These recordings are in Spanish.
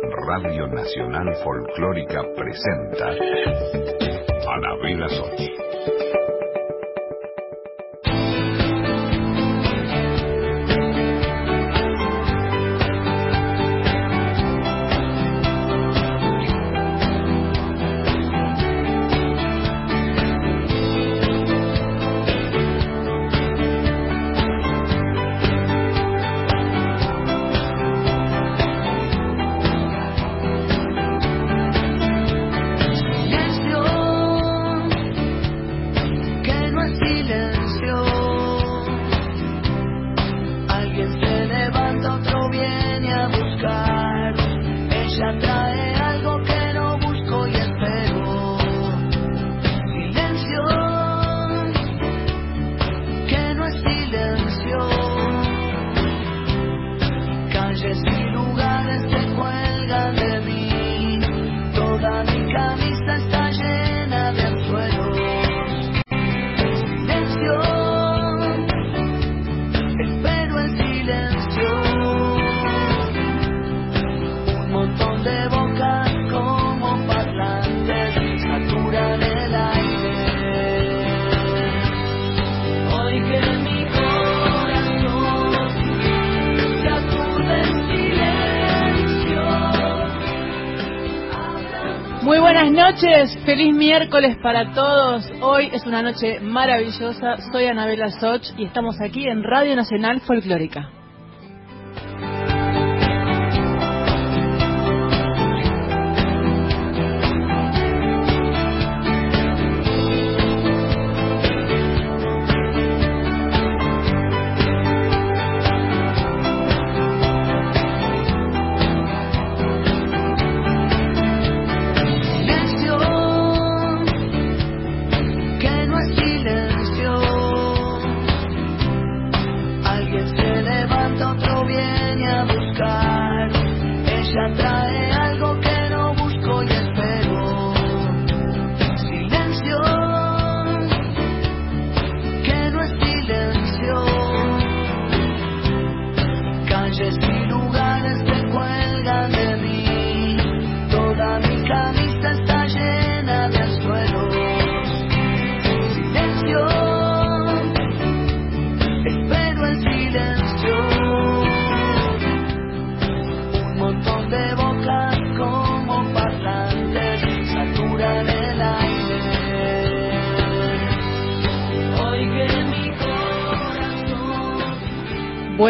Radio Nacional Folclórica presenta Anabela Soch. feliz miércoles para todos. Hoy es una noche maravillosa. Soy Anabela Soch y estamos aquí en Radio Nacional Folclórica.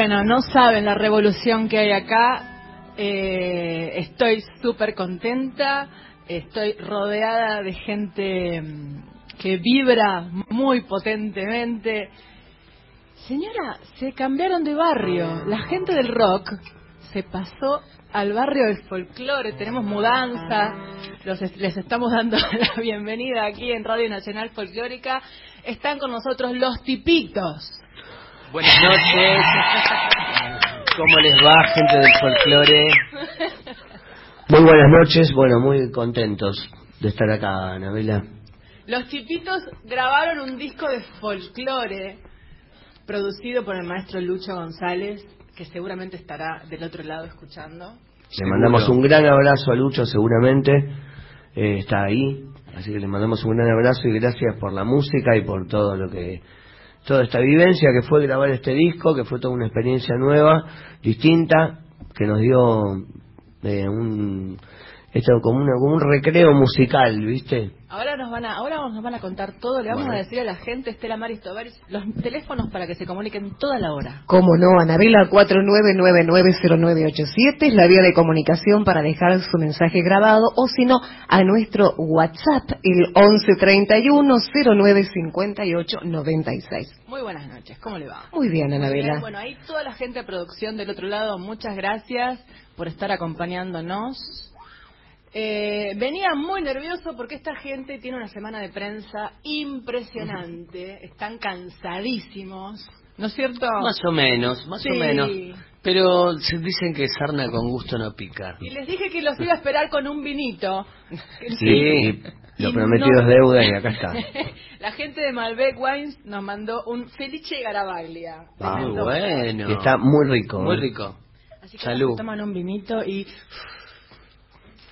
No saben la revolución que hay acá. Eh, estoy súper contenta. Estoy rodeada de gente mm, que vibra muy potentemente. Señora, se cambiaron de barrio. La gente del rock se pasó al barrio del folclore. Tenemos mudanza. Los les estamos dando la bienvenida aquí en Radio Nacional Folclórica. Están con nosotros los tipitos. Buenas noches. ¿Cómo les va, gente del folclore? Muy buenas noches. Bueno, muy contentos de estar acá, Anabela. Los Chipitos grabaron un disco de folclore producido por el maestro Lucho González, que seguramente estará del otro lado escuchando. Le mandamos un gran abrazo a Lucho, seguramente eh, está ahí. Así que le mandamos un gran abrazo y gracias por la música y por todo lo que toda esta vivencia que fue grabar este disco, que fue toda una experiencia nueva, distinta, que nos dio eh, un esto como, como un recreo musical, ¿viste? Ahora nos van a, ahora nos van a contar todo, le vamos a decir a la gente, Estela Maris Tovaris, los teléfonos para que se comuniquen toda la hora. Como no, Anabela 49990987 es la vía de comunicación para dejar su mensaje grabado o si no, a nuestro WhatsApp, el 1131-095896. Muy buenas noches, ¿cómo le va? Muy bien, Anabela. bueno, ahí toda la gente de producción del otro lado, muchas gracias por estar acompañándonos eh, venía muy nervioso porque esta gente tiene una semana de prensa impresionante, están cansadísimos, ¿no es cierto? Más o menos, más o menos. Pero se dicen que sarna con gusto no pica. Y les dije que los iba a esperar con un vinito. Sí, lo prometido es deuda y acá está. La gente de Malbec Wines nos mandó un Felice Garabaglia. Ah, bueno. está muy rico. Muy ¿eh? rico. Así que Salud. toman un vinito y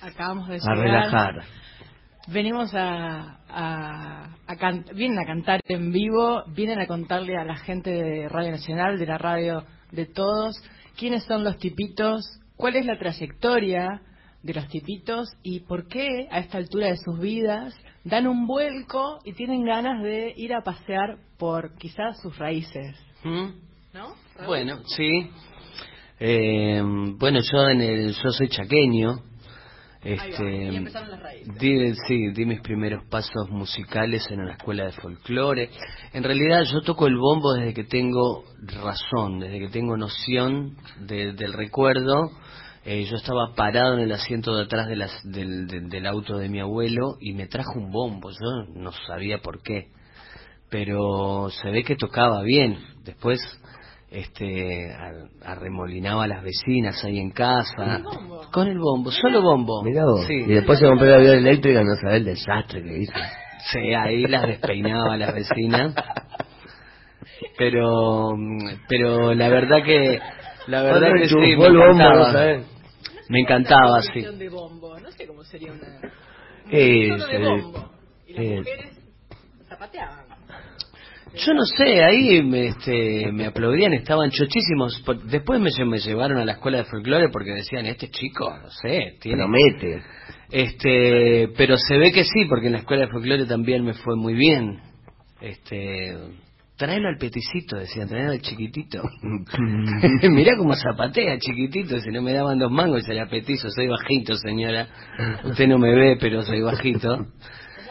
acabamos de a llegar. relajar. Venimos a, a, a can- vienen a cantar en vivo, vienen a contarle a la gente de Radio Nacional, de la radio de todos, quiénes son los tipitos, cuál es la trayectoria de los tipitos y por qué a esta altura de sus vidas dan un vuelco y tienen ganas de ir a pasear por quizás sus raíces. ¿Mm? ¿No? Bueno, sí. Eh, bueno, yo en el, yo soy chaqueño. Va, Este, y empezaron las raíces. di, sí, di mis primeros pasos musicales en una escuela de folclore. En realidad yo toco el bombo desde que tengo razón, desde que tengo noción de- del recuerdo. Eh, yo estaba parado en el asiento de atrás de las- del, del- del auto de mi abuelo y me trajo un bombo. Yo no sabía por qué, pero se ve que tocaba bien. Después este arremolinaba a las vecinas ahí en casa ¿Con el bombo? con el bombo solo bombo Mirá vos. sí Y después se compró la viola eléctrica, no sabés el desastre que hizo. Sí, ahí las despeinaba a las vecinas. Pero, pero la verdad que, la verdad que sí, me bombo, no encantaba. sabés. Me encantaba, Una sí. versión de bombo, no sé cómo sería una... Eh, Solo de se- bombo. Y las eh. mujeres zapateaban. Yo no sé, ahí me, este, me aplaudían, estaban chochísimos. Después me, me llevaron a la escuela de folclore porque decían, este chico, no sé, tiene... Promete. Este, pero se ve que sí, porque en la escuela de folclore también me fue muy bien. Este, traelo al peticito, decían, traelo al chiquitito. Mirá cómo zapatea, chiquitito, si no me daban dos mangos y era petizo, soy bajito, señora. Usted no me ve, pero soy bajito.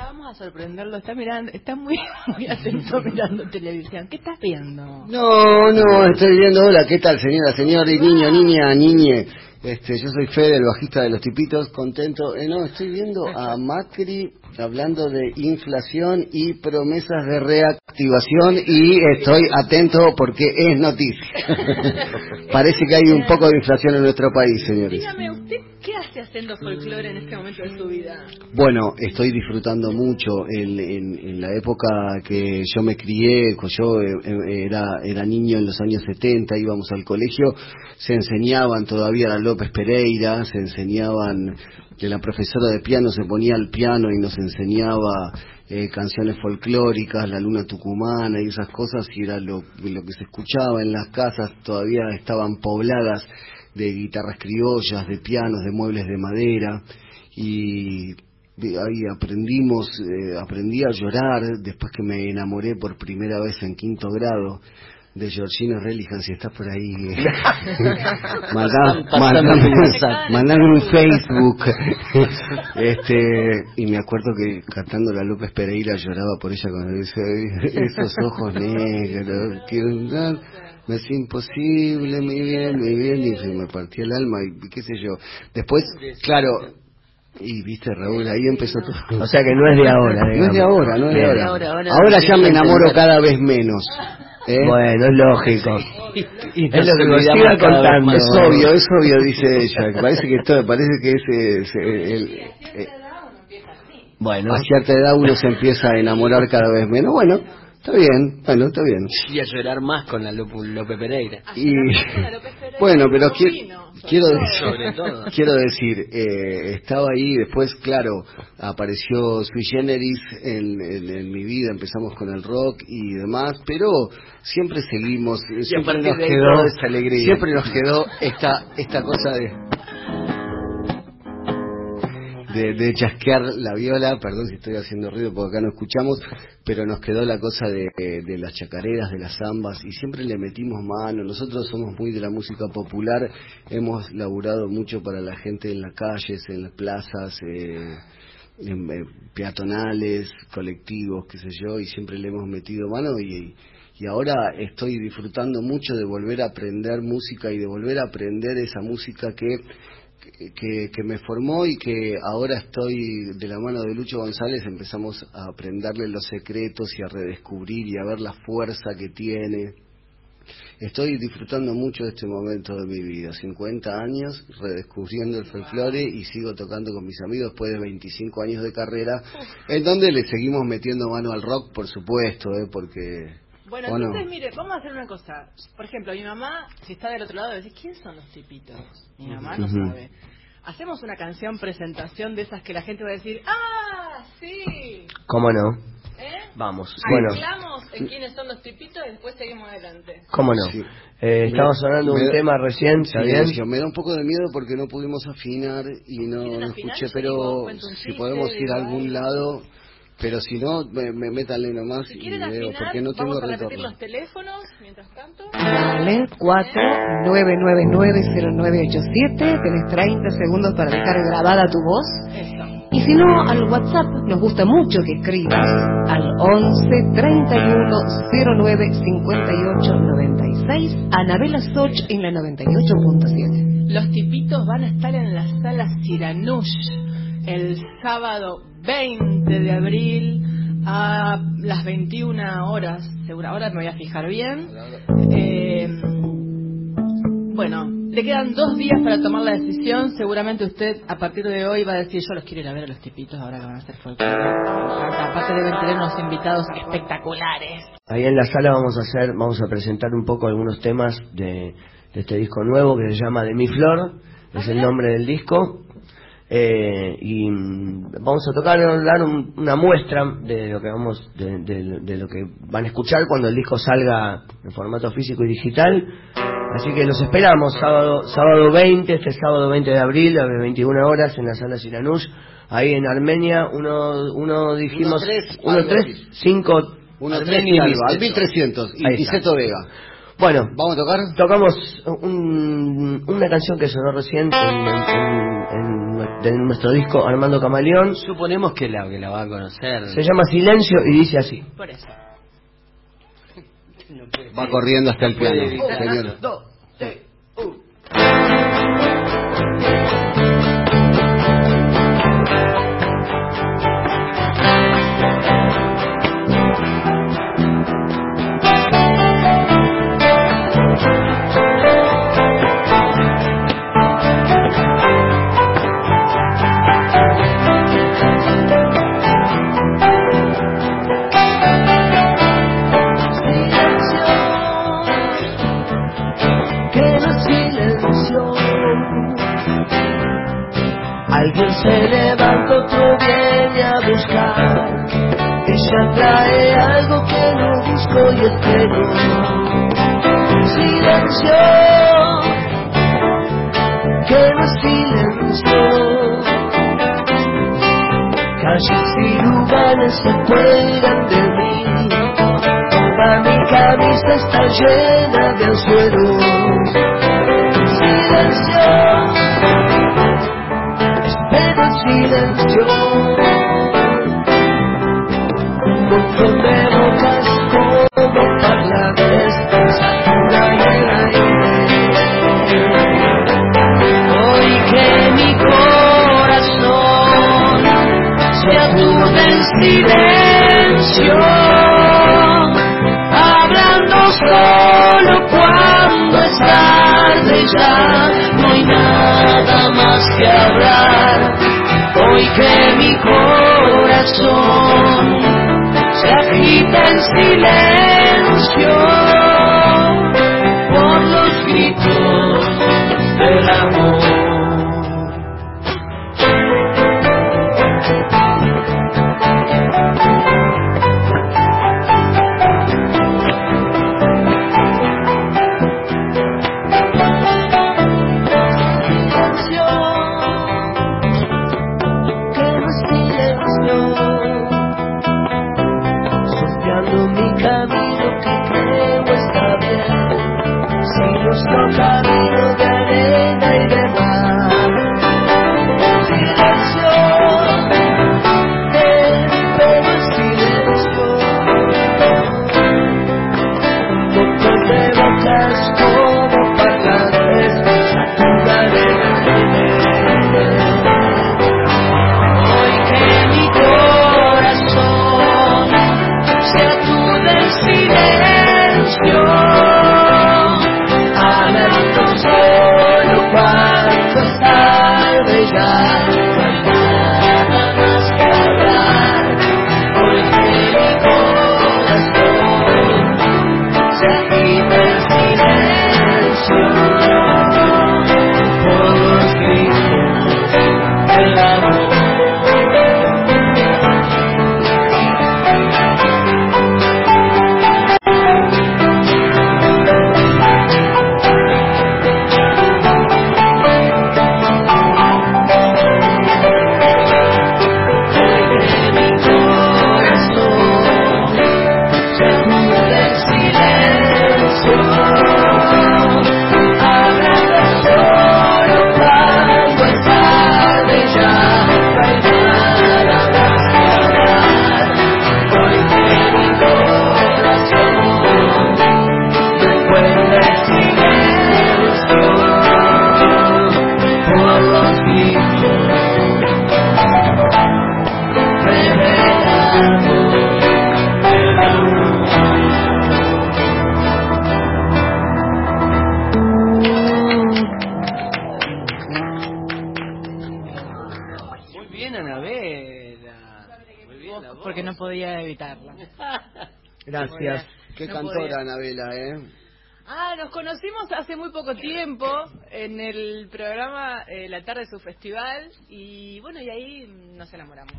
Ya vamos a sorprenderlo, está mirando, está muy, muy atento mirando televisión. ¿Qué estás viendo? No, no, estoy viendo, hola, ¿qué tal, señora, señor, y niño, niña, niñe? Este, yo soy Fede, el bajista de los tipitos, contento. Eh, no, estoy viendo a Macri hablando de inflación y promesas de reactivación y estoy atento porque es noticia. Parece que hay un poco de inflación en nuestro país, señores. Dígame, ¿usted qué hace haciendo folclore en este momento de su vida? Bueno, estoy disfrutando mucho en, la época que yo me crié, yo eh, eh, era, era niño en los años 70, íbamos al colegio, se enseñaban todavía a López Pereira, se enseñaban, que la profesora de piano se ponía al piano y nos enseñaba eh, canciones folclóricas, la luna tucumana y esas cosas, y era lo, lo que se escuchaba en las casas, todavía estaban pobladas de guitarras criollas, de pianos, de muebles de madera, y ahí aprendimos, eh, aprendí a llorar después que me enamoré por primera vez en quinto grado de Georgina Religan, si estás por ahí, eh, mandame, un WhatsApp. mandame un Facebook. este Y me acuerdo que cantando la López Pereira lloraba por ella cuando dice, esos ojos negros, quiero dar, me es imposible, mi bien, mi bien, y se me partía el alma y qué sé yo. Después, claro, y viste Raúl, ahí empezó todo. O sea que no es de ahora, No es digamos. de ahora, no es de ahora. ahora, ahora Ahora ya me enamoro cada vez menos. ¿eh? Bueno, es lógico. Y Es lo que nos vez contando. Es obvio, es obvio, dice ella. Parece que todo, parece que es, eh, se- el- eh, Bueno, a cierta edad uno se empieza a enamorar cada vez menos. Bueno, está bien, bueno, está bien. Y a llorar más con la Lope, Lope Pereira. Y Pereira bueno, pero qui- vino, quiero todo. decir, Sobre todo. quiero decir, eh, estaba ahí, después, claro, apareció Sui Generis en, en- en mi vida, empezamos con el rock y demás, pero siempre seguimos, siempre partir nos quedó, esa alegría. siempre nos quedó esta, esta cosa de de, de chasquear la viola, perdón si estoy haciendo ruido porque acá no escuchamos, pero nos quedó la cosa de, de las chacareras, de las zambas, y siempre le metimos mano. Nosotros somos muy de la música popular, hemos laburado mucho para la gente en las calles, en las plazas, eh, en, eh, peatonales, colectivos, qué sé yo, y siempre le hemos metido mano. Y, y ahora estoy disfrutando mucho de volver a aprender música y de volver a aprender esa música que que, que me formó y que ahora estoy de la mano de Lucho González, empezamos a aprenderle los secretos y a redescubrir y a ver la fuerza que tiene. Estoy disfrutando mucho de este momento de mi vida, 50 años redescubriendo el folclore y sigo tocando con mis amigos después de 25 años de carrera, en donde le seguimos metiendo mano al rock, por supuesto, ¿eh? porque... Bueno, entonces, mire, vamos a hacer una cosa. Por ejemplo, mi mamá, si está del otro lado, decir, ¿quién son los tipitos? Mi mamá no sabe. hacemos una canción presentación de esas que la gente va a decir, ¡ah, sí! ¿Cómo no? ¿Eh? Vamos, bueno. Hablamos en quiénes son los tipitos y después seguimos adelante. ¿Cómo no? Sí. Eh, estamos hablando de un da- tema recién. Silencio. Me da un poco de miedo porque no pudimos afinar y no, escuché, digo, pero si podemos ir a algún lado, pero si no, me, me métanle nomás Si y quieren veo, afinar, porque no tengo vamos a repetir retorno. los teléfonos mientras tanto. Dale, 49990987. Tenés 30 segundos para dejar grabada tu voz. Eso. Y si no, al WhatsApp nos gusta mucho que escribas al 11 31 09 58 96. Anabela Soch en la 98.7. Los tipitos van a estar en la sala Siranush el sábado 20 de abril a las 21 horas. Segura, ahora me voy a fijar bien. Eh, bueno, le quedan dos días para tomar la decisión. Seguramente usted a partir de hoy va a decir, yo los quiero ir a ver a los tipitos ahora que van a hacer folclore. Aparte deben tener unos invitados espectaculares. Ahí en la sala vamos a hacer, vamos a presentar un poco algunos temas de, de este disco nuevo que se llama De mi flor, es el nombre del disco. Eh, y mm, vamos a tocar, dar un- una muestra de lo que vamos, de, de- de lo que van a escuchar cuando el disco salga en formato físico y digital. Así que los esperamos sábado, sábado 20, este sábado 20 de abril, a las 21 horas en la sala Siranush, ahí en Armenia, uno, uno dijimos, Uno tres, uno algo tres, así. cinco, Uno Armenia tres y y algo, Biceto. al 1300 y. Biceto Vega. Bueno, ¿Vamos a tocar? tocamos un- una canción que sonó recién en, en- en- de nuestro disco Armando Camaleón. Suponemos que la, que la va a conocer. Se llama Silencio y dice así. Por eso. Va corriendo hasta el piano, señor. dos, tres, que Alguien se levanta, otro viene a buscar. Ella trae algo que no busco y espero. Silencio, que no silenció. Calles y lugares se cuelgan de mí. Toda mi camisa está llena de anzuelos. Silencio, no hay nada más que hablar. Hoy que mi corazón se agita en silencio muy poco tiempo en el programa eh, La Tarde de su Festival y bueno, y ahí nos enamoramos.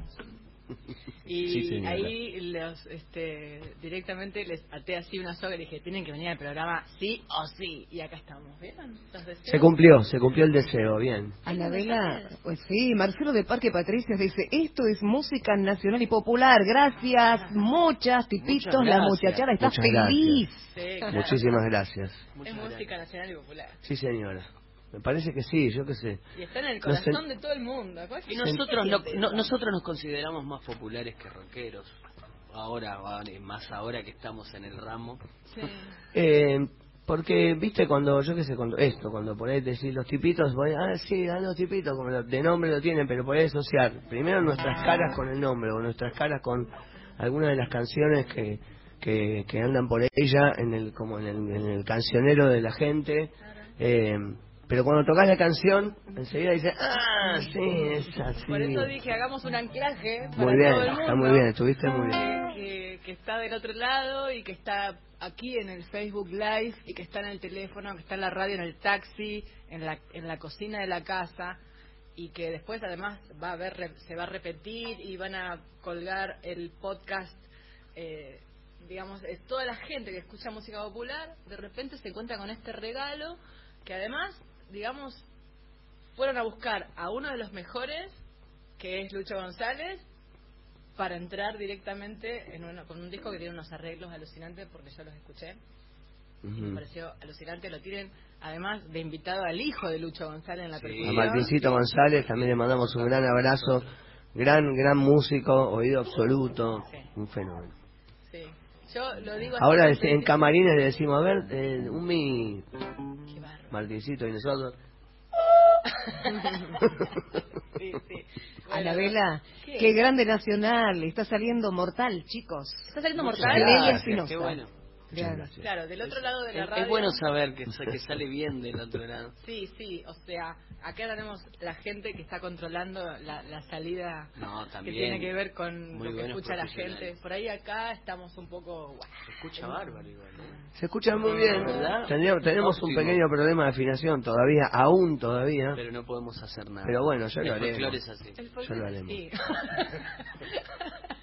Y Sí, ahí los, este, directamente les até así una soga y le dije, tienen que venir al programa sí o sí. Y acá estamos, ¿vieron? Se cumplió, se cumplió el deseo, bien. Anabela, pues sí, Marcelo de Parque Patricias dice, esto es música nacional y popular, gracias, muchas, tipitos, Muchas la gracias. muchachada está Muchas feliz. Sí, claro. Muchísimas gracias. Es música gracias. nacional y popular. Sí, señora. Me parece que sí, yo qué sé. Y está en el No sé. corazón de todo el mundo. ¿Cuál Y nosotros no, no- nosotros nos consideramos más populares que rockeros. Ahora, más ahora que estamos en el ramo. Sí. Eh, porque, viste, cuando, yo qué sé, cuando esto, cuando por ahí decís los tipitos, voy, ah, sí, dan los tipitos, como lo- de nombre lo tienen, pero por ahí asociar primero nuestras caras con el nombre, o nuestras caras con algunas de las canciones que, que, que andan por ella, en el, como en el, en el cancionero de la gente. Eh, pero cuando tocas la canción, enseguida dices, ah, sí, es así. Por eso dije, hagamos un anclaje para Muy bien, todo el mundo. está muy bien, estuviste muy bien. Que, que- está del otro lado y que está aquí en el Facebook Live y que está en el teléfono, que está en la radio, en el taxi, en la, en la cocina de la casa y que después además va a ver, se va a repetir y van a colgar el podcast. eh, digamos, toda la gente que escucha música popular, de repente se encuentra con este regalo que además, digamos, fueron a buscar a uno de los mejores, que es Lucho González, para entrar directamente en una- con un disco que tiene unos arreglos alucinantes, porque yo los escuché. Me pareció alucinante. Lo tienen, además, de invitado al hijo de Lucho González en la Sí. A percusión. Martincito González también le mandamos un gran abrazo. Gran, gran músico, oído absoluto, Sí. un fenómeno. Sí. Yo lo digo así Ahora en camarines le decimos, a ver, eh, un mi. Martincito y nosotros. Sí, sí. Bueno, Anabela, ¿qué? qué grande nacional, está saliendo mortal, chicos. ¿Está saliendo Muchas mortal? Gracias. Qué bueno. Muchas Claro. gracias. Claro, del otro lado de la Es, radio. es bueno saber que, que sale bien del otro lado. Sí, sí, o sea, acá tenemos la gente que está controlando la, la salida No, que también. tiene que ver con Muy lo que escucha la gente. Por ahí acá estamos un poco... guau. Se escucha bárbaro igual, ¿eh? Se escucha muy bien, tenemos un pequeño problema de afinación todavía, aún todavía. Pero no podemos hacer nada. Pero bueno, ya lo El folclore haremos. es así. El Ya folclore, lo haremos. sí.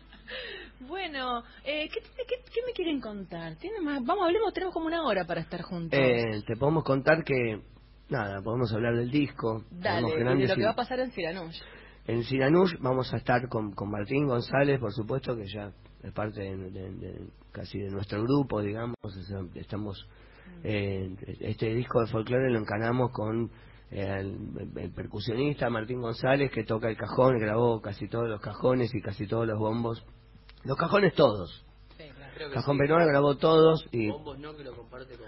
bueno, eh, ¿qué, tiene- qué- qué me quieren contar? ¿Tiene más? Vamos, hablemos, tenemos como una hora para estar juntos. Eh, te podemos contar que, nada, podemos hablar del disco. Dale, de lo que va a pasar en Siranush. En Siranush vamos a estar con, con Martín González, por supuesto, que ya es parte de, de- de- casi de nuestro grupo, digamos. estamos eh, Este disco de folclore lo encanamos con eh, el, el percusionista Martín González, que toca el cajón, grabó casi todos los cajones y casi todos los bombos. Los cajones todos. Sí, claro. Cajón sí. Benoit grabó todos y Bombos no, que lo comparte con...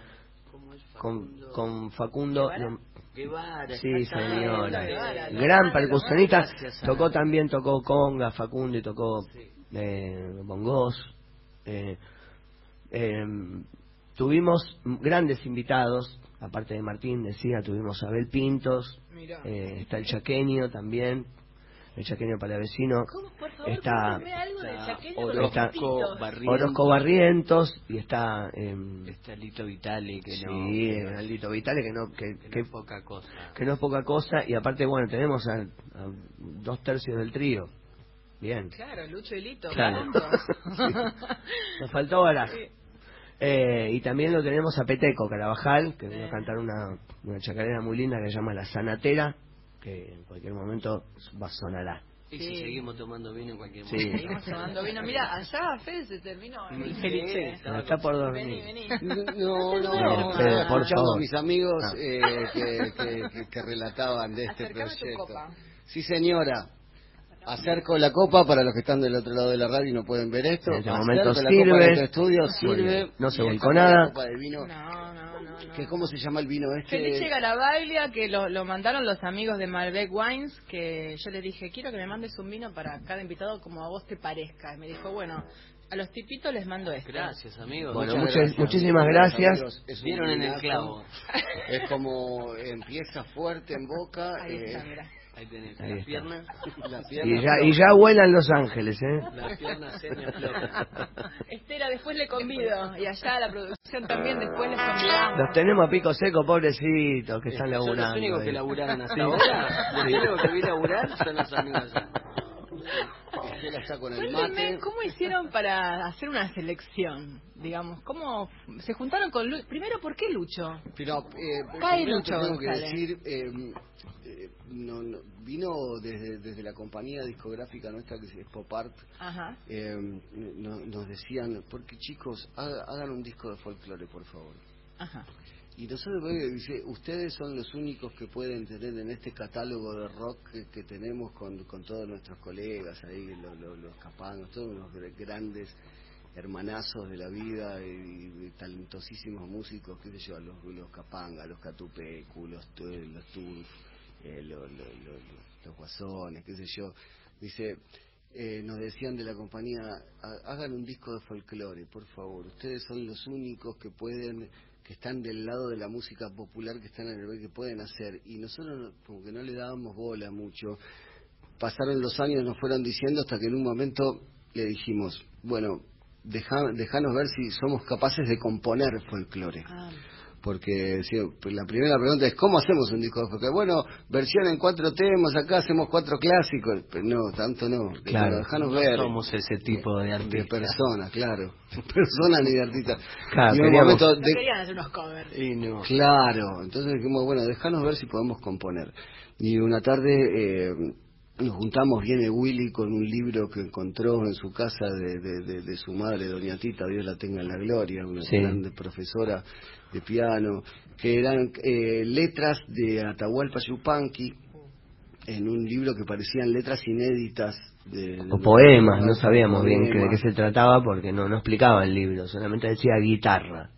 ¿Cómo es? con, Facundo? con Facundo. ¿Guevara? lo- Guevara. Sí, señora. Guevara, Gran percusionista. Tocó también, tocó conga, Facundo y tocó Sí. eh, bongos. Eh, eh, tuvimos grandes invitados, aparte de Martín, decía, tuvimos a Abel Pintos, eh, está el chaqueño también, el chaqueño palavecino, ¿Cómo, por favor, está- está Orozco. Barrientos. Orozco Barrientos y está... eh, Está Lito Vitale, que sí, no... eh, Aldito Vitale, que no, que, que que no es poca cosa. que no es poca cosa y aparte bueno tenemos a, a dos tercios del trío bien Claro, Lucho y Lito. Claro. nos faltó baraje Eh, y también lo tenemos a Peteco Carabajal que viene a cantar una, una chacarera muy linda que se llama La Sanatera que en cualquier momento va a sonará Y Sí. si seguimos tomando vino en cualquier Sí. momento. Seguimos tomando vino. Mira, allá Fede se terminó el Sí, Felice. estaba está por Vení, dormir vení. No, no, No, no, estaba por favor. a mis amigos Ah. eh, que, que, que- relataban de este Acercame tu proyecto. copa. Sí, señora. Acerco la copa para los que están del otro lado de la radio y no pueden ver esto. En este Acerco momento la copa sirve. de este estudio, sirve. No se Y volcó nada. copa de vino. No, no, no. que ¿Cómo se llama el vino este? Felice Garabaglia, que lo, lo mandaron los amigos de Malbec Wines, que yo le dije, quiero que me mandes un vino para cada invitado como a vos te parezca. Y me dijo, bueno, a los tipitos les mando esto. Gracias, amigos. Bueno, Muchas gracias. muchísimas gracias. amigos. Es Dieron en el clavo. Es como empieza fuerte en boca. Ahí eh, está, mira. Ahí tenés, Ahí las está. piernas. Las Y ya, y ya vuelan Los Ángeles, ¿eh? Las piernas semiflotas. Estela, después le convido. Y allá la producción también, después les convidamos. Los tenemos a pico seco, pobrecitos, que están Son los laburando. únicos que ahí. laburaron hasta ahora. Los únicos que vi laburar son los amigos allá. Estela está con el mate. ¿cómo hicieron para hacer una selección? Digamos, ¿cómo se juntaron con Lucho? Primero, ¿por qué Lucho? Pero, eh, Cae Lucho te tengo que decir, eh, eh, no, no, vino desde, desde la compañía discográfica nuestra que es Pop Art, Ajá. eh, no- nos decían, porque chicos, haga- hagan un disco de folclore, por favor. Ajá. Y nosotros eh, dice, ustedes son los únicos que pueden tener en este catálogo de rock que, que tenemos con, con todos nuestros colegas ahí, lo- lo- los capangos, todos los gr- grandes hermanazos de la vida y, y talentosísimos músicos, qué sé yo, los, los capangas, los catupecu, los, tu- los turf, eh, lo- lo- lo- lo- los guasones, qué sé yo. Dice, eh, nos decían de la compañía, "Ha- hagan un disco de folclore, por favor. Ustedes son los únicos que pueden, que están del lado de la música popular, que están en el que pueden hacer. Y nosotros no- como que no le dábamos bola mucho. Pasaron los años, nos fueron diciendo hasta que en un momento le dijimos, bueno, deja, dejanos ver si somos capaces de componer folclore. Ah, Porque sí, pues la primera pregunta es, ¿cómo hacemos un disco de folclore? Bueno, versión en cuatro temas, acá hacemos cuatro clásicos. Pero no, tanto no. Claro. Dejanos No ver. somos ese tipo de De artistas. persona, claro. Persona ni de artista. Claro, y en un queríamos- momento no de- querían hacer unos covers. Y no. Claro, entonces dijimos, bueno, déjanos ver si podemos componer. Y una tarde eh, nos juntamos, viene Willy con un libro que encontró en su casa de, de- de- de su madre, doña Tita, Dios la tenga en la gloria, una Sí. grande profesora de piano, que eran eh, letras de Atahualpa Yupanqui, en un libro que parecían letras inéditas. De, O poemas, no sabíamos bien de qué se trataba porque no, no explicaba el libro, solamente decía guitarra.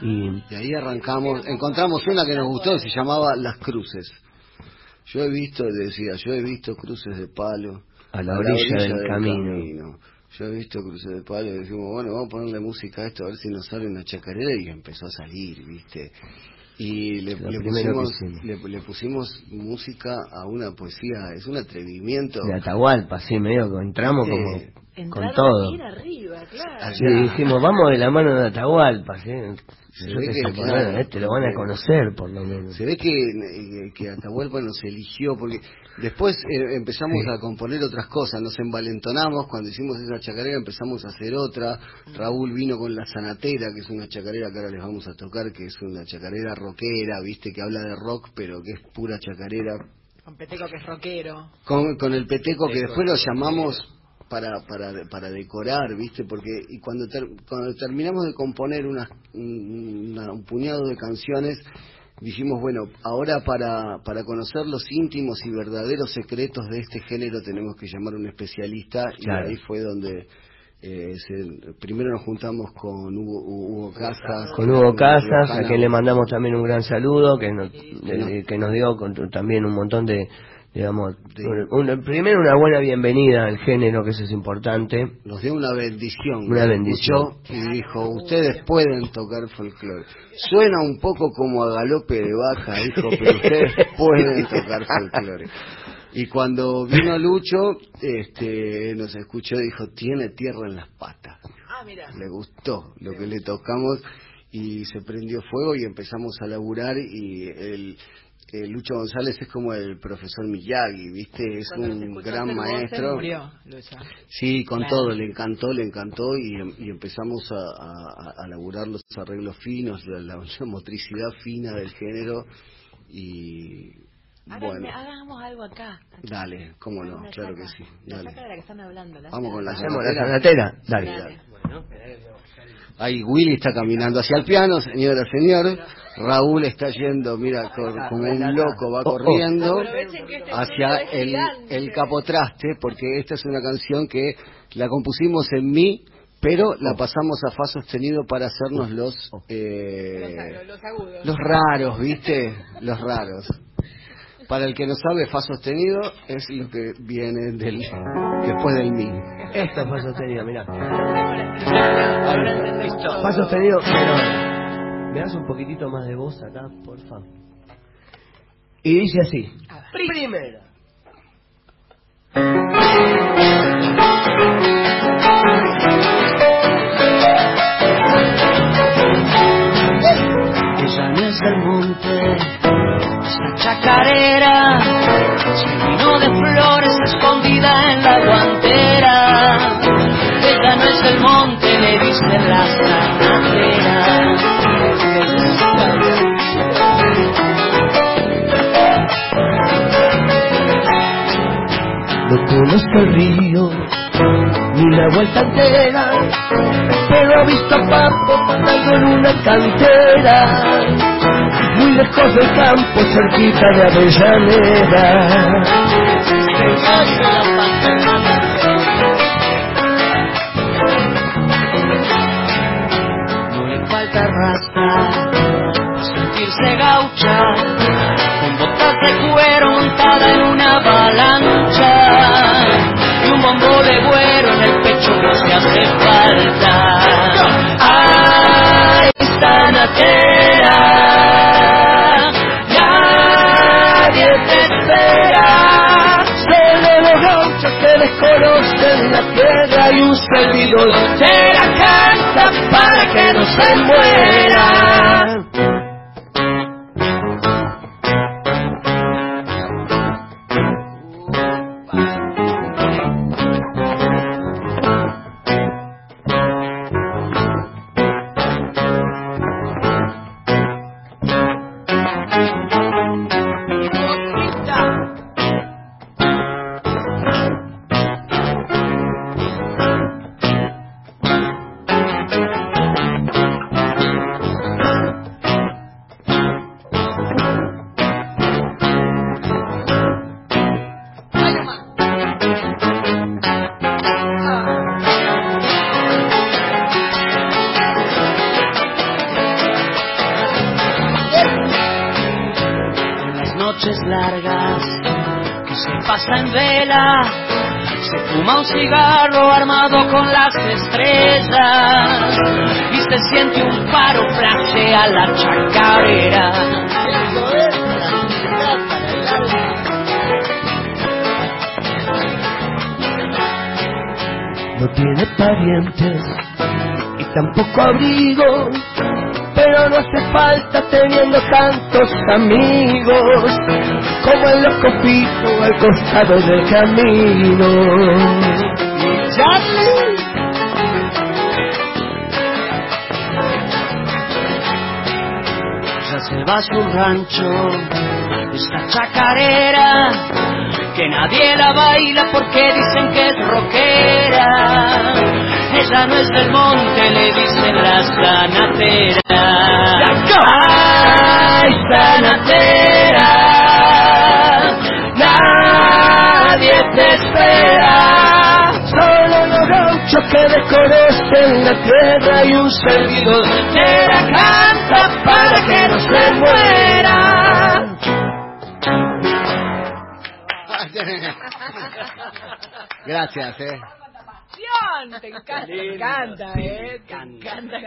Y De ahí arrancamos, encontramos una que nos gustó, se llamaba Las Cruces. Yo he visto, decía, yo he visto cruces de palo A la orilla del camino. Yo he visto cruces de palo y decimos, bueno, vamos a ponerle música a esto, a ver si nos sale una chacarera y empezó a salir, ¿viste? Y le, pusimos, hicimos. le, le pusimos música a una poesía, es un atrevimiento. de Atahualpa, sí, medio que entramos Eh, como con todo. Claro. Y dijimos, vamos de la mano de Atahualpa, ¿sí? Se Yo ve que, claro, este lo van a conocer por lo menos. Se ve que, eh, que Atahualpa nos eligió, porque después eh, empezamos Sí. a componer otras cosas, nos envalentonamos, cuando hicimos esa chacarera empezamos a hacer otra, Raúl vino con la sanatera, que es una chacarera que ahora les vamos a tocar, que es una chacarera rockera, viste, que habla de rock, pero que es pura chacarera, Con Peteco que es rockero. con, con el peteco que Peteco después lo llamamos para, para, para decorar, ¿viste? Porque y cuando, ter- cuando terminamos de componer unas- un, una- un puñado de canciones, dijimos, bueno, ahora para, para conocer los íntimos y verdaderos secretos de este género tenemos que llamar a un especialista Claro. y ahí fue donde... eh, se- primero nos juntamos con Hugo, Hugo Casas. Con Hugo Casas, a quien le mandamos también un gran saludo, que nos, eh, que nos dio con- también un montón de, digamos, un- primero una buena bienvenida al género, que eso es importante. nos dio una bendición. Una bendición. Y dijo, ustedes pueden tocar folclore. Suena un poco como a galope de baja, dijo, pero ustedes pueden tocar folclore. Y cuando vino Lucho, este, nos escuchó y dijo, tiene tierra en las patas. Ah, mira. Le gustó lo que le tocamos y se prendió fuego y empezamos a laburar y el... el Lucho González es como el profesor Miyagi, ¿viste? Es Cuando un gran maestro. murió, Lucho. Sí, con Claro. todo, le encantó, le encantó y, y empezamos a, a, a laburar los arreglos finos, la, la- la motricidad fina del género y bueno, Háganme- hagamos algo acá. dale, cómo no, Una claro que chaca. sí, La dale. chaca de la que están hablando. la Vamos con la. ¿Hacemos la sanatera? Dale. Dale. Bueno, Ahí Willy está caminando hacia el piano, señora, señor. Raúl está yendo, mira, cor- como un loco, va Oh, oh. corriendo este hacia el, el capotraste, porque esta es una canción que la compusimos en mí, pero la pasamos a fa sostenido para hacernos los, eh, Los, los agudos. los raros, ¿viste? Los raros. Para el que no sabe, fa sostenido es lo que viene del después del mi. Esto fue sostenido, mirá. Fue sostenido, pero... ¿Me das un poquitito más de voz acá, por favor? Y dice así. Primera. Ella no es del monte, chacarera se vino de flores escondida en la guantera. Ella no es del monte, le dicen las No conozco el río, ni la vuelta entera, pero he visto a Papo en una cantera, lejos del campo, cerquita de Avellaneda. No le falta raza sentirse gaucha, con botas de cuero montada en una avalancha y un bombo de güero en el pecho no se hace falta. Servidor Se canta para que no se muera. Chacarera. No tiene parientes y tampoco abrigo, pero no hace falta teniendo tantos amigos como el locopito al costado del camino. Se va a su rancho esta chacarera que nadie la baila porque dicen que es rockera. Ella no es del monte, le dicen las ganateras. ¡Ay, sanatera! Que desconocen la tierra y un servidor Te la canta para que no se muera. Gracias, eh. Te encanta, te encanta, ¿eh? Te encanta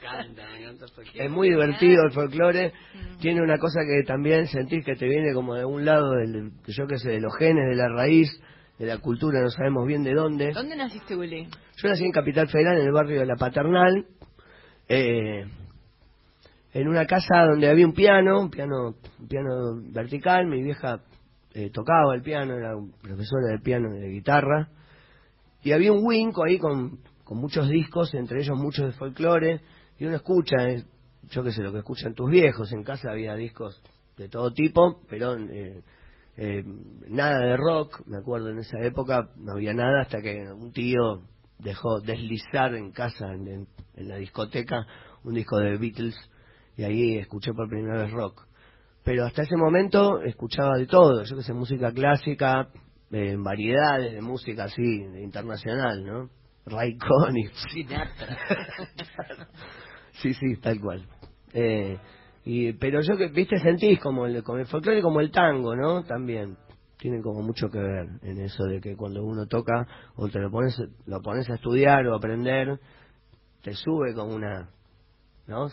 cantar. Es muy divertido el folclore. Tiene una cosa que también sentís que te viene como de un lado, del, yo qué sé, de los genes, de la raíz, de la cultura, no sabemos bien de dónde. ¿Dónde naciste, Willy? Yo nací en Capital Federal, en el barrio de La Paternal, eh, en una casa donde había un piano, un piano, un piano vertical. Mi vieja eh, tocaba el piano, era profesora de piano y de guitarra. Y había un winco ahí con, con muchos discos, entre ellos muchos de folclore. Y uno escucha, eh, yo qué sé, lo que escuchan tus viejos. En casa había discos de todo tipo, pero eh, nada de rock. Me acuerdo en esa época no había nada hasta que un tío dejó deslizar en casa, en, en- en la discoteca, un disco de Beatles. Y ahí escuché por primera vez rock. Pero hasta ese momento escuchaba de todo, yo que sé, música clásica, eh, variedades de música así, internacional, ¿no? Ray Conniff. sí, sí, tal cual. Eh, y, pero yo que, viste, sentís como el, como el folclore, como el tango, ¿no? También tienen como mucho que ver en eso de que cuando uno toca o te lo pones, lo pones a estudiar o a aprender, te sube como una, ¿no?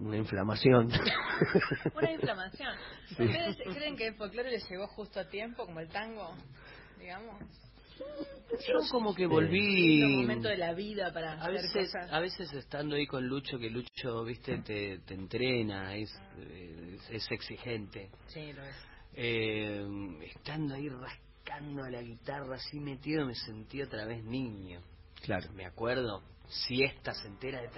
Una inflamación. Una inflamación. ¿Ustedes creen que el folclore les llegó justo a tiempo, como el tango, digamos? Yo como que Un volví... momento de la vida para A hacer veces, cosas. a veces estando ahí con Lucho, que Lucho, viste, te, te entrena, es, es exigente. Sí, lo es. Eh, estando ahí rascando a la guitarra así metido, me sentí otra vez niño. Claro. Me acuerdo, siestas enteras de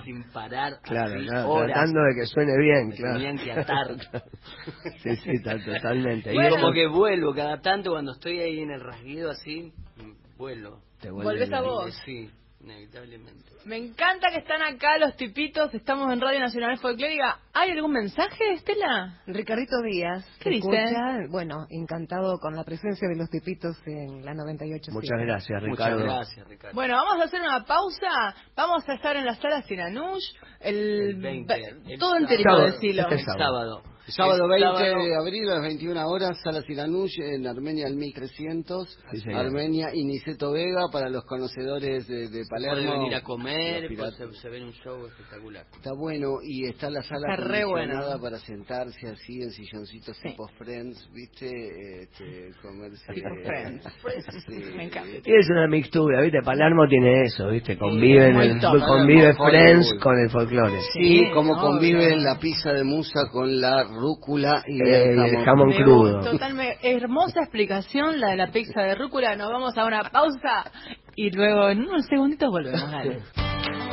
Sin parar, Claro, así, claro, horas. tratando de que suene bien, claro. tenían que atar. sí, sí, tal- totalmente. Y Y como que vuelvo cada tanto cuando estoy ahí en el rasguido así, vuelvo. te vuelve Volvés a vos. Sí, inevitablemente. Me encanta que están acá los tipitos, estamos en Radio Nacional Folclórica. ¿Hay algún mensaje, Estela? Ricardito Díaz, ¿Qué ¿te dice? Bueno, encantado con la presencia de los tipitos en la 98. Muchas gracias, Muchas Ricardo. gracias, Ricardo. Bueno, vamos a hacer una pausa. Vamos a estar en la sala Sinanush el, El 20, ve- el todo sábado. enterito, decilo. este el sábado. Sábado El 20 sábado- de abril a las 21 horas, Sala Siranush en Armenia al 1300. Sí. Armenia y Niceto Vega para los conocedores de, de Palermo. Puede venir a comer, pues, se, se ve un show espectacular. Está bueno y está la sala Está re bueno. para sentarse así en silloncitos Sí. tipo Friends, ¿viste? Este, comerse. Tipo Friends. Sí. Me encanta. Y es una mixtura, ¿viste? Palermo tiene eso, ¿viste? Convive, en muy el, top. convive Friends con el folclore. Sí, como obvio. convive la pizza de musa con la rúcula y Eh, el y el jamón. jamón crudo. Totalmente hermosa explicación la de la pizza de rúcula. Nos vamos a una pausa y luego en unos segunditos volvemos. Dale.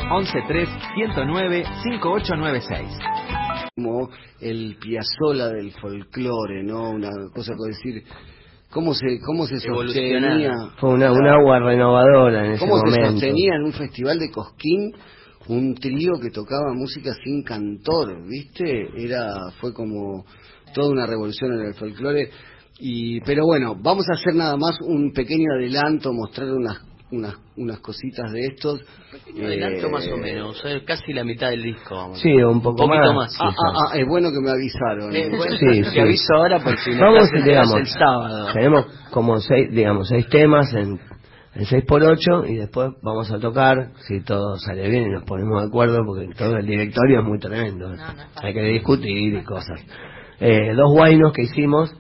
113 109 5896. como el Piazzola del folclore, ¿no? Una cosa que decir, ¿cómo se, cómo se sostenía? Fue una, un agua renovadora en ese ¿Cómo se momento. sostenía en un festival de Cosquín un trío que tocaba música sin cantor, ¿viste? Era, fue como toda una revolución en el folclore. Y, pero bueno, vamos a hacer nada más un pequeño adelanto, mostrar unas unas unas cositas de estos. Un adelanto Eh, más o menos, eh, casi la mitad del disco. Vamos. Sí, un poco más. más. Ah, ah, ah, es bueno que me avisaron. Eh, bueno, Sí, te sí. aviso ahora por si no Vamos, digamos, el sábado. tenemos como seis, digamos, seis temas en, en 6 por 8 y después vamos a tocar, si todo sale bien y nos ponemos de acuerdo, porque todo el directorio es muy tremendo. No, no es fácil. Hay que discutir y cosas. Eh, dos guainos que hicimos,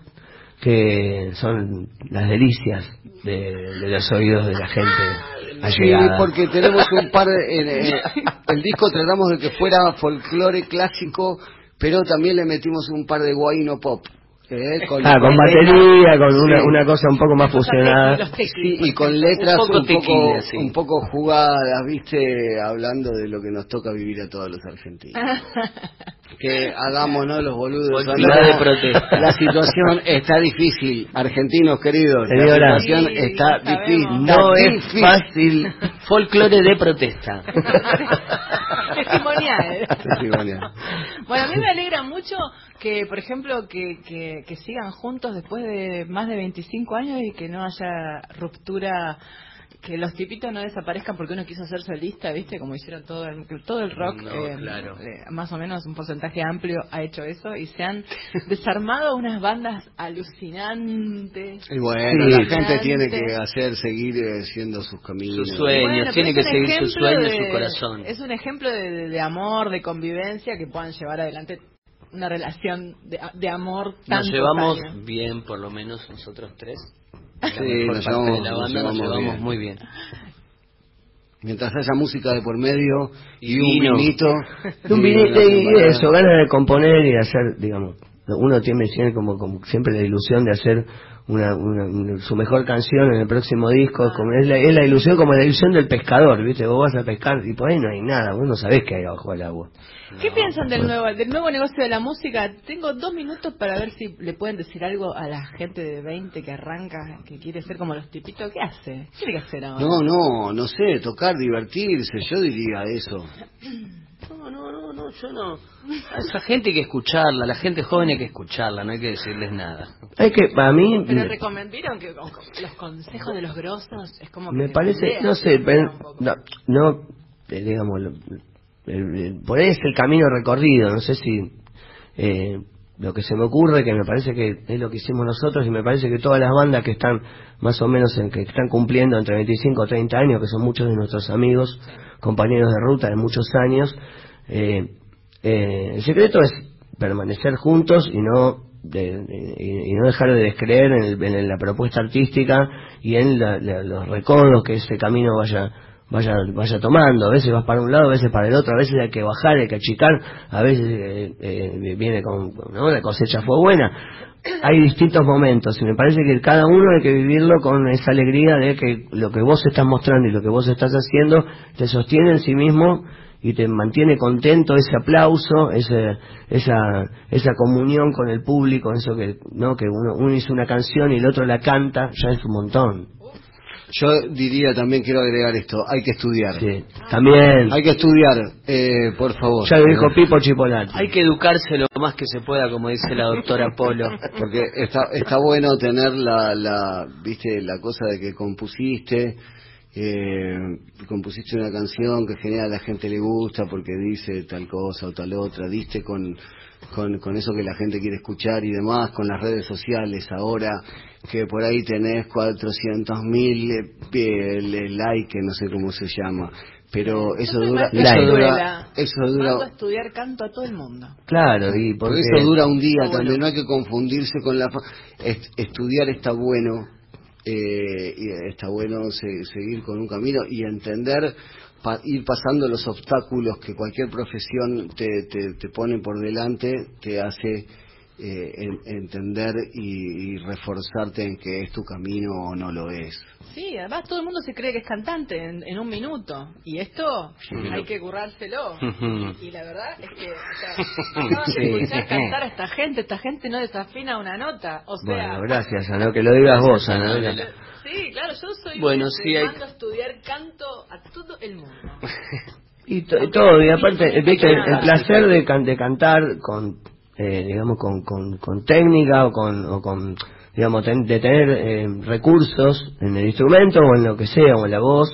que son las delicias de, de los oídos de la gente Sí, allegada. porque tenemos un par de... eh, eh, el disco tratamos de que fuera folclore clásico, pero también le metimos un par de guayno pop. Eh, con, Ah, con batería, con una, una cosa un poco más fusionada. Sí, y con letras Un un poco poco, tequila, sí. un poco jugadas, viste, hablando de lo que nos toca vivir a todos los argentinos. que hagámonos los boludos. De protesta. La situación está difícil, argentinos queridos. Señora. La situación Sí, está difícil. No está es difícil. fácil. Folclore de protesta. Testimonial. Testimonial. Bueno, a mí me alegra mucho que, por ejemplo, que, que, que sigan juntos después de más de 25 años y que no haya ruptura, que los tipitos no desaparezcan porque uno quiso ser solista, ¿viste? Como hicieron todo el, todo el rock, No, eh, claro. eh, más o menos un porcentaje amplio ha hecho eso y se han desarmado unas bandas alucinantes. Y bueno, Sí. la gente tiene que hacer, seguir eh, siendo sus caminos. Sus sueños. Bueno, tiene que seguir su ejemplo sueño, de- su corazón. Es un ejemplo de, de amor, de convivencia que puedan llevar adelante una relación de, de amor Nos tantos llevamos años. bien, por lo menos nosotros tres. Sí, nos parte llevamos- de la nos banda nos llevamos llevamos bien. muy bien. Mientras haya música de por medio y, Y un vino. vinito. un y vinito y semana. eso, ganas de componer y de hacer, digamos, uno tiene siempre como, como siempre la ilusión de hacer una, una- una- su mejor canción en el próximo disco, como es, la, es la ilusión como la ilusión del pescador, ¿viste? Vos vas a pescar y por ahí no hay nada, vos no sabés qué hay abajo del agua. ¿Qué piensan del nuevo, del nuevo negocio de la música? Tengo dos minutos para ver si le pueden decir algo a la gente de 20 que arranca, que quiere ser como los tipitos. ¿Qué hace? ¿Qué tiene que hacer ahora? No, no, no sé, tocar, divertirse, yo diría eso. No, no, no, no, yo no. A esa gente hay que escucharla, la gente joven hay que escucharla, no hay que decirles nada. Es que para mí, Pero recomendaron que los consejos de los grosos es como que me parece, no sé, pero, no, no, eh, digamos, el- el- por ahí es el camino recorrido, no sé si eh, lo que se me ocurre, que me parece que es lo que hicimos nosotros y me parece que todas las bandas que están más o menos en que están cumpliendo entre 25 o 30 años, que son muchos de nuestros amigos, compañeros de ruta de muchos años, eh, eh, el secreto es permanecer juntos y no de- y no dejar de descreer en, el- en la propuesta artística y en la- los recodos que ese camino vaya vaya vaya tomando a veces vas para un lado a veces para el otro a veces hay que bajar hay que achicar a veces eh, eh, viene con ¿no? la cosecha fue buena. Hay distintos momentos y me parece que cada uno hay que vivirlo con esa alegría de que lo que vos estás mostrando y lo que vos estás haciendo te sostiene en sí mismo y te mantiene contento ese aplauso ese, esa esa comunión con el público eso que no que uno, uno hizo una canción y el otro la canta ya es un montón Yo diría también, quiero agregar esto, hay que estudiar. sí. también Hay que estudiar, eh, por favor. ya lo dijo Pipo Chipolati Hay que educarse lo más que se pueda, como dice la doctora Polo. Porque está, está bueno tener la, la, viste, la cosa de que compusiste, eh, compusiste una canción que genera a la gente le gusta porque dice tal cosa o tal otra, diste con, con, con eso que la gente quiere escuchar y demás, con las redes sociales ahora, que por ahí tenés 400 mil likes, que no sé cómo se llama, pero eso dura, eso dura, eso Mando a dura, estudiar canto a todo el mundo. claro y porque porque eso dura un día bueno. también, no hay que confundirse con la... fa- est- estudiar está bueno, eh, y está bueno se- seguir con un camino y entender, pa- ir pasando los obstáculos que cualquier profesión te, te, te pone por delante, te hace eh, en- entender y, y reforzarte en que es tu camino o no lo es. Sí, además todo el mundo se cree que es cantante en, en un minuto. Y esto hay que currárselo. y la verdad es que o sea, acabas de Sí. escuchar cantar a esta gente. Esta gente no desafina una nota. O sea, bueno gracias Ana que lo digas vos Ana sí, claro, yo soy Bueno, sí, hay- mando a estudiar canto a todo el mundo. Y, to- y todo, y aparte, viste, el, el placer de, can- de cantar con, eh, digamos, con, con, con técnica o con, o con digamos, ten- de tener eh, recursos en el instrumento o en lo que sea, o en la voz,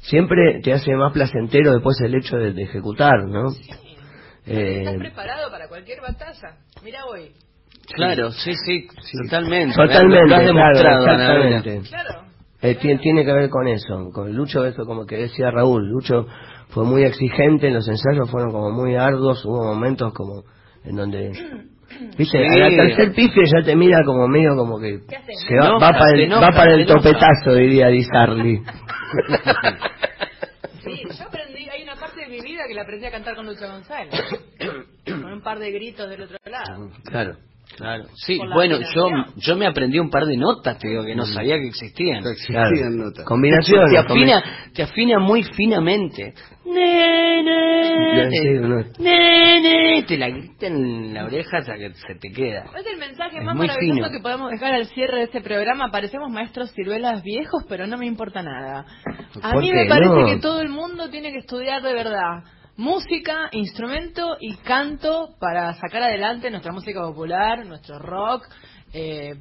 siempre te hace más placentero después el hecho de, de ejecutar, ¿no? Eh, ¿Estás preparado para cualquier batalla? Mira hoy. Claro, sí, sí, totalmente. totalmente, has claro, demostrado, exactamente. Claro. Eh, tiene, tiene que ver con eso, con Lucho, eso como que decía Raúl, Lucho fue muy exigente, los ensayos fueron como muy arduos, hubo momentos como en donde, viste, Sí. al tercer pifie ya te mira como medio como que ¿Qué haces? se va, Enoja, va para el, enoja, va para el topetazo, diría Di Sarli. Sí, yo aprendí, hay una parte de mi vida que la aprendí a cantar con Lucho González. con un par de gritos del otro lado. claro. Claro, sí, bueno, yo, yo me aprendí un par de notas, te digo, que no sabía que existían. No existían Claro. notas. Combinaciones. Te afina, te afina muy finamente. Ne, ne, Sí, uno- ne, ne, te la grita en la oreja hasta que se te queda. Es el mensaje Es más maravilloso fino. que podemos dejar al cierre de este programa. Parecemos maestros ciruelas viejos, pero no me importa nada. A ¿Por mí me parece no? que todo el mundo tiene que estudiar de verdad música, instrumento y canto para sacar adelante nuestra música popular, nuestro rock, eh,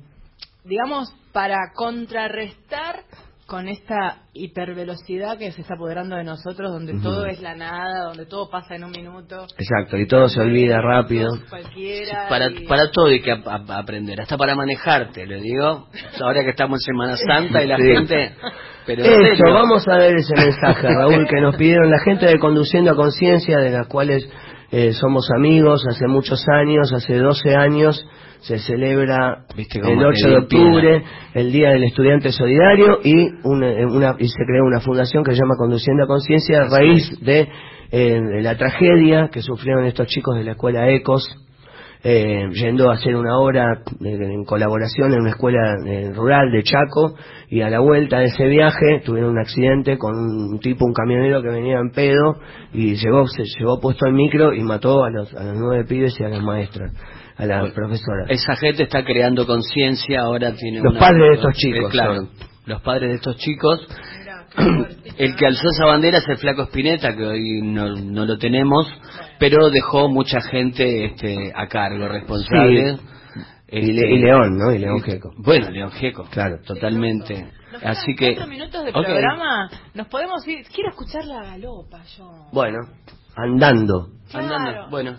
digamos, para contrarrestar con esta hipervelocidad que se está apoderando de nosotros, donde todo es la nada, donde todo pasa en un minuto. Exacto, y todo se olvida rápido. Cualquiera. Para, y- para todo hay que ap- ap- aprender, hasta para manejarte, le digo. Ahora que estamos en Semana Santa y la Sí. gente... Pero Eso, vamos a ver ese mensaje, Raúl, que nos pidieron la gente de Conduciendo a Conciencia, de las cuales eh, somos amigos hace muchos años, hace 12 años, se celebra el te 8 de octubre, el Día del Estudiante Solidario, y, una, eh, una- y se creó una fundación que se llama Conduciendo a Conciencia a raíz de, eh, de la tragedia que sufrieron estos chicos de la escuela ECOS, eh, yendo a hacer una obra eh, en colaboración en una escuela eh, rural de Chaco y a la vuelta de ese viaje tuvieron un accidente con un tipo, un camionero que venía en pedo y llegó, se llevó puesto el micro y mató a los, a los nueve pibes y a las maestras, a la profesora. Esa gente está creando conciencia, ahora tiene Los una- padres de estos chicos Eh, claro, son. los padres de estos chicos. El que alzó esa bandera es el Flaco Spinetta, que hoy no, no lo tenemos, pero dejó mucha gente este, a cargo, responsable. Y, Este, Le- y León, ¿no? Y León Geco. Bueno, León Geco, Claro. totalmente. Nos quedan Así que... cuatro minutos de programa. Nos podemos ir. Quiero escuchar la galopa yo. Bueno, andando. Andando, bueno.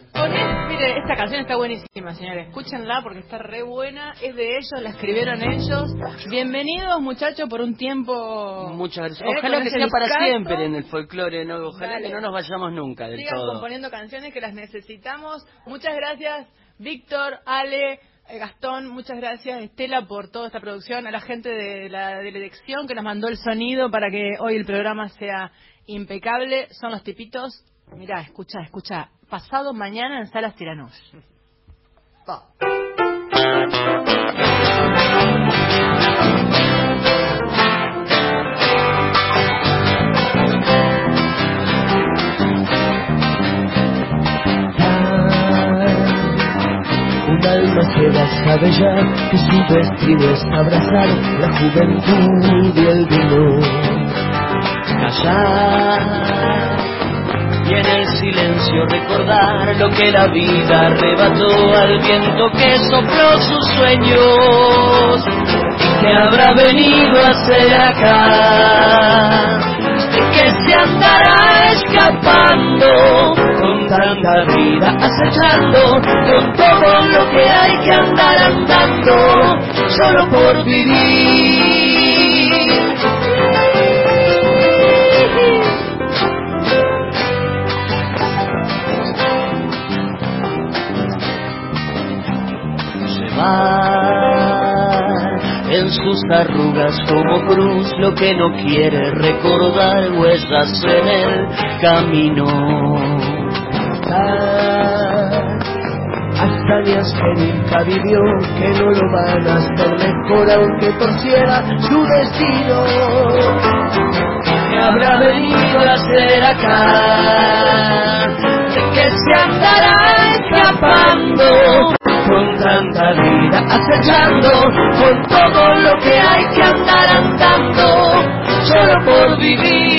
Mire, esta canción está buenísima, señores. Escúchenla porque está re buena. Es de ellos, la escribieron ellos. Bienvenidos, muchachos, por un tiempo. Muchas gracias. eh, Ojalá que sea para siempre en el folclore, ¿no? Ojalá Dale. que no nos vayamos nunca del Sigan todo. componiendo canciones que las necesitamos. Muchas gracias, Víctor, Ale, eh, Gastón. Muchas gracias, Estela, por toda esta producción. A la gente de la dirección que nos mandó el sonido para que hoy el programa sea impecable. Son los tipitos. Mirá, escucha, escucha. Pasado mañana en Salas Tiranos. Un alma ciega sabe ya que su destino es abrazar la juventud y el vino. callar y en el silencio recordar lo que la vida arrebató al viento que sopló sus sueños y que habrá venido a hacer acá. De que se andará escapando con tanta vida acechando con todo lo que hay que andar andando solo por vivir en sus arrugas como cruz lo que no quiere recordar huellas en el camino. Hazañas que nunca vivió, que no lo van a hacer mejor aunque torciera su destino. que habrá venido a hacer acá? Acechando, con todo lo que hay que andar andando, solo por vivir.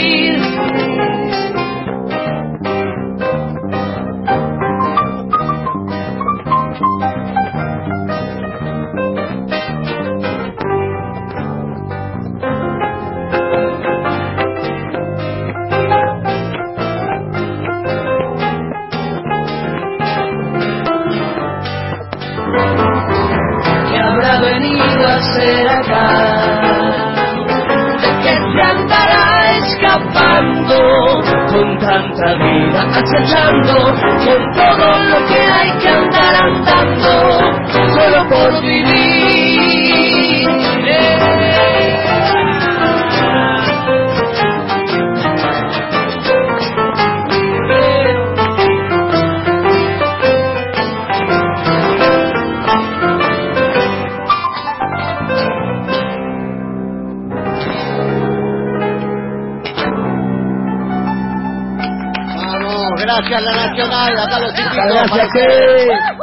Vamos,